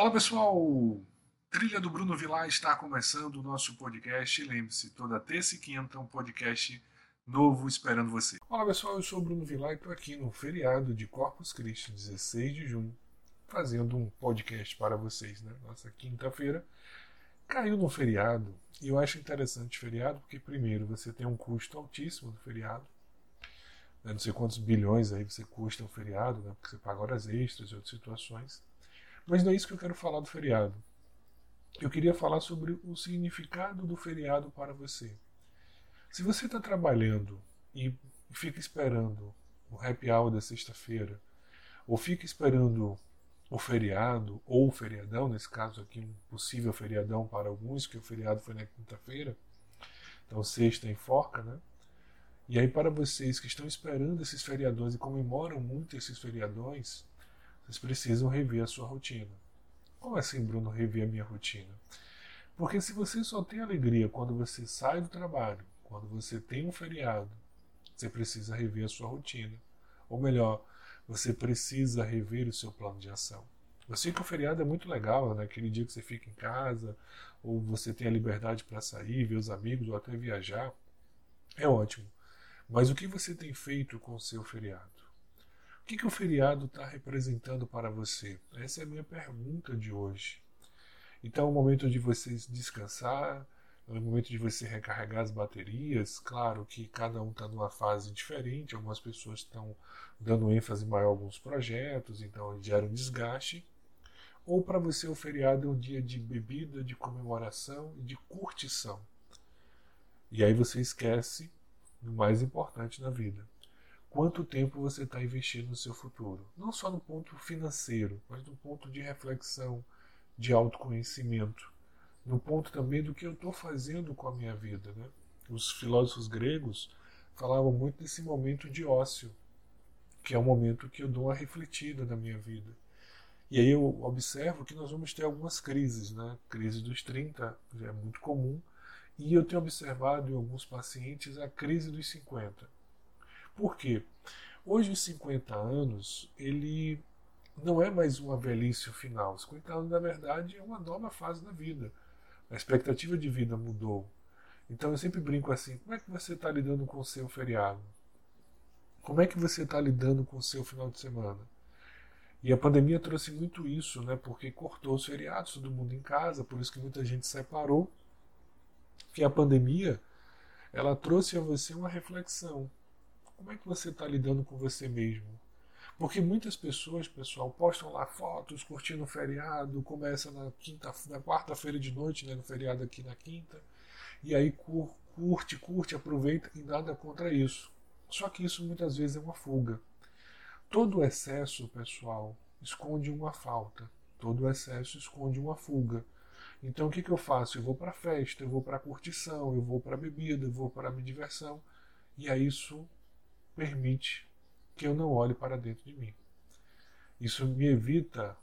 Olá pessoal, Trilha do Bruno Vilar está começando o nosso podcast. Lembre-se, toda terça e quinta um podcast novo esperando você. Olá pessoal, eu sou o Bruno Vilar e estou aqui no feriado de Corpus Christi, 16 de junho, fazendo um podcast para vocês. Né? Nossa quinta-feira caiu no feriado e eu acho interessante feriado porque, primeiro, você tem um custo altíssimo do feriado. Né? Não sei quantos bilhões aí você custa o feriado, né? porque você paga horas extras e outras situações. Mas não é isso que eu quero falar do feriado. Eu queria falar sobre o significado do feriado para você. Se você está trabalhando e fica esperando o happy hour da sexta-feira, ou fica esperando o feriado, ou o feriadão, nesse caso aqui, um possível feriadão para alguns, que o feriado foi na quinta-feira, então sexta enforca, né? E aí, para vocês que estão esperando esses feriadões e comemoram muito esses feriadões, vocês precisam rever a sua rotina. Como assim, Bruno, rever a minha rotina? Porque se você só tem alegria quando você sai do trabalho, quando você tem um feriado, você precisa rever a sua rotina. Ou melhor, você precisa rever o seu plano de ação. Eu sei que o feriado é muito legal, né? aquele dia que você fica em casa, ou você tem a liberdade para sair, ver os amigos, ou até viajar. É ótimo. Mas o que você tem feito com o seu feriado? Que, que o feriado está representando para você? Essa é a minha pergunta de hoje. Então é o momento de você descansar, é o momento de você recarregar as baterias. Claro que cada um está numa fase diferente, algumas pessoas estão dando ênfase maior a alguns projetos, então gera um desgaste. Ou para você o feriado é um dia de bebida, de comemoração e de curtição. E aí você esquece do mais importante na vida, quanto tempo você está investindo no seu futuro. Não só no ponto financeiro, mas no ponto de reflexão, de autoconhecimento, no ponto também do que eu estou fazendo com a minha vida. Né? Os filósofos gregos falavam muito desse momento de ócio, que é um momento que eu dou uma refletida na minha vida. E aí eu observo que nós vamos ter algumas crises, né? Crise dos 30 é muito comum, e eu tenho observado em alguns pacientes a crise dos 50 por quê? Hoje, os 50 anos, ele não é mais uma velhice final. 50 anos, na verdade, é uma nova fase da vida. A expectativa de vida mudou. Então eu sempre brinco assim: como é que você está lidando com o seu feriado? Como é que você está lidando com o seu final de semana? E a pandemia trouxe muito isso, né? Porque cortou os feriados, todo mundo em casa, por isso que muita gente separou. Que a pandemia ela trouxe a você uma reflexão. Como é que você está lidando com você mesmo? Porque muitas pessoas, pessoal, postam lá fotos curtindo o feriado, começa na quinta, na quarta-feira de noite, né, no feriado aqui na quinta, e aí curte, curte, aproveita e nada contra isso. Só que isso muitas vezes é uma fuga. Todo excesso, pessoal, esconde uma falta. Todo excesso esconde uma fuga. Então o que, que eu faço? Eu vou para festa, eu vou para a curtição, eu vou para a bebida, eu vou para a diversão. E aí isso permite que eu não olhe para dentro de mim. Isso me evita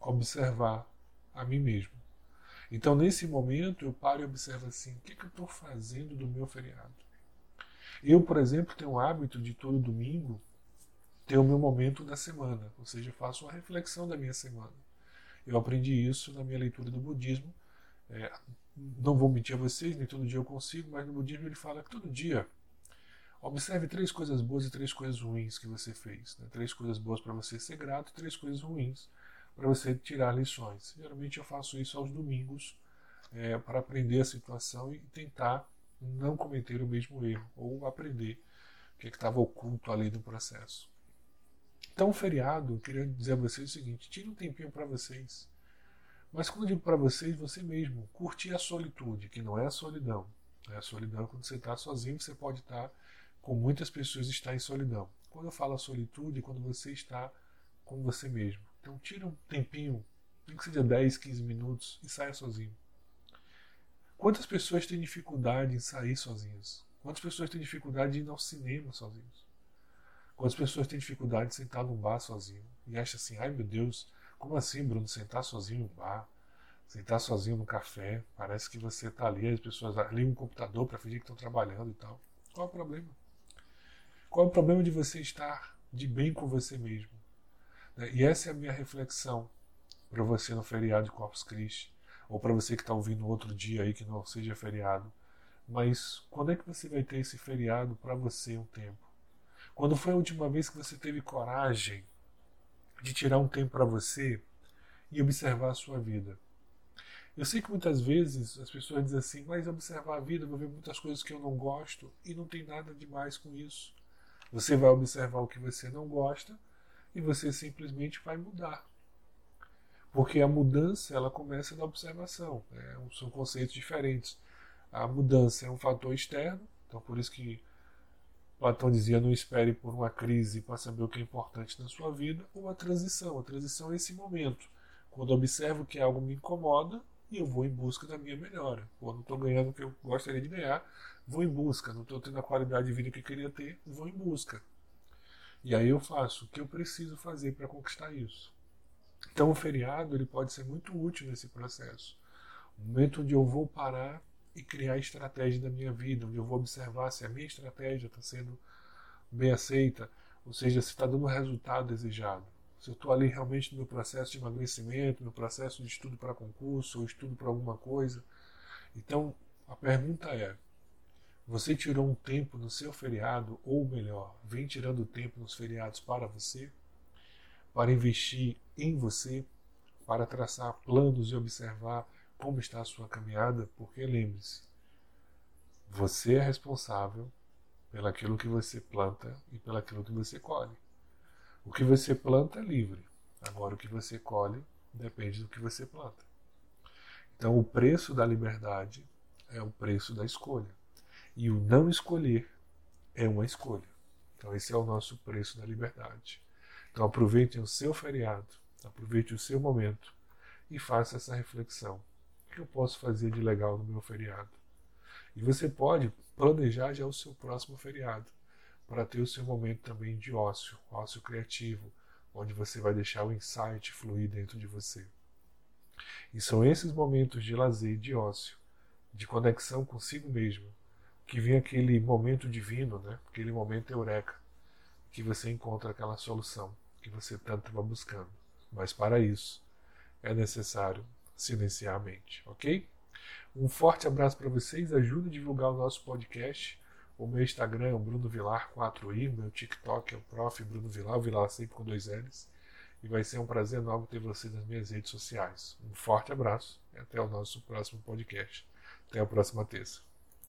observar a mim mesmo. Então, nesse momento, eu paro e observo assim: o que, que eu estou fazendo do meu feriado? Eu, por exemplo, tenho o hábito de todo domingo ter o meu momento da semana, ou seja, faço uma reflexão da minha semana. Eu aprendi isso na minha leitura do budismo. É, não vou mentir a vocês, nem todo dia eu consigo, mas no budismo ele fala que todo dia Observe três coisas boas e três coisas ruins que você fez. Né? Três coisas boas para você ser grato e três coisas ruins para você tirar lições. Geralmente eu faço isso aos domingos é, para aprender a situação e tentar não cometer o mesmo erro ou aprender o que é estava oculto ali no processo. Então, feriado, eu queria dizer a vocês o seguinte: tire um tempinho para vocês. Mas quando eu digo para vocês, você mesmo, curtir a solitude, que não é a solidão. É a solidão quando você está sozinho, você pode estar. Tá com muitas pessoas está em solidão. Quando eu falo solitude, quando você está com você mesmo. Então tira um tempinho, nem que seja 10, 15 minutos e saia sozinho. Quantas pessoas têm dificuldade em sair sozinhas? Quantas pessoas têm dificuldade de ir ao cinema sozinhos? Quantas pessoas têm dificuldade de sentar num bar sozinho? E acha assim, ai meu Deus, como assim, Bruno, sentar sozinho no bar? Sentar sozinho no café? Parece que você está ali, as pessoas ligam o computador para fingir que estão trabalhando e tal. Qual é o problema? Qual é o problema de você estar de bem com você mesmo? Né? E essa é a minha reflexão para você no feriado de Corpus Christi, ou para você que está ouvindo outro dia aí que não seja feriado. Mas quando é que você vai ter esse feriado para você um tempo? Quando foi a última vez que você teve coragem de tirar um tempo para você e observar a sua vida? Eu sei que muitas vezes as pessoas dizem assim, mas observar a vida, vou ver muitas coisas que eu não gosto e não tem nada demais com isso. Você vai observar o que você não gosta e você simplesmente vai mudar. Porque a mudança ela começa da observação. Né? São conceitos diferentes. A mudança é um fator externo, então por isso que Platão dizia: não espere por uma crise para saber o que é importante na sua vida, ou a transição. A transição é esse momento, quando observo que algo me incomoda e eu vou em busca da minha melhora. Ou não estou ganhando o que eu gostaria de ganhar, vou em busca. Não estou tendo a qualidade de vida que eu queria ter, vou em busca. E aí eu faço o que eu preciso fazer para conquistar isso. Então o feriado ele pode ser muito útil nesse processo. Um momento onde eu vou parar e criar estratégia da minha vida, onde eu vou observar se a minha estratégia está sendo bem aceita, ou seja, se está dando o resultado desejado. Se eu estou ali realmente no meu processo de emagrecimento, no processo de estudo para concurso, ou estudo para alguma coisa. Então, a pergunta é: você tirou um tempo no seu feriado, ou melhor, vem tirando tempo nos feriados para você? para investir em você, para traçar planos e observar como está a sua caminhada, porque lembre-se, você é responsável pelaquilo que você planta e pelaquilo que você colhe. O que você planta é livre, agora o que você colhe depende do que você planta. Então, o preço da liberdade é o preço da escolha. E o não escolher é uma escolha. Então, esse é o nosso preço da liberdade. Então aproveite o seu feriado, aproveite o seu momento e faça essa reflexão. O que eu posso fazer de legal no meu feriado? E você pode planejar já o seu próximo feriado para ter o seu momento também de ócio, ócio criativo, onde você vai deixar o insight fluir dentro de você. E são esses momentos de lazer, de ócio, de conexão consigo mesmo, que vem aquele momento divino, né? aquele momento eureka, que você encontra aquela solução que você tanto estava buscando. Mas para isso é necessário silenciar a mente, ok? Um forte abraço para vocês, ajude a divulgar o nosso podcast. O meu Instagram é o Bruno Vilar 4i, o meu TikTok é o Prof. Bruno Vilar, o Vilar sempre com dois L's. E vai ser um prazer enorme ter você nas minhas redes sociais. Um forte abraço e até o nosso próximo podcast. Até a próxima terça.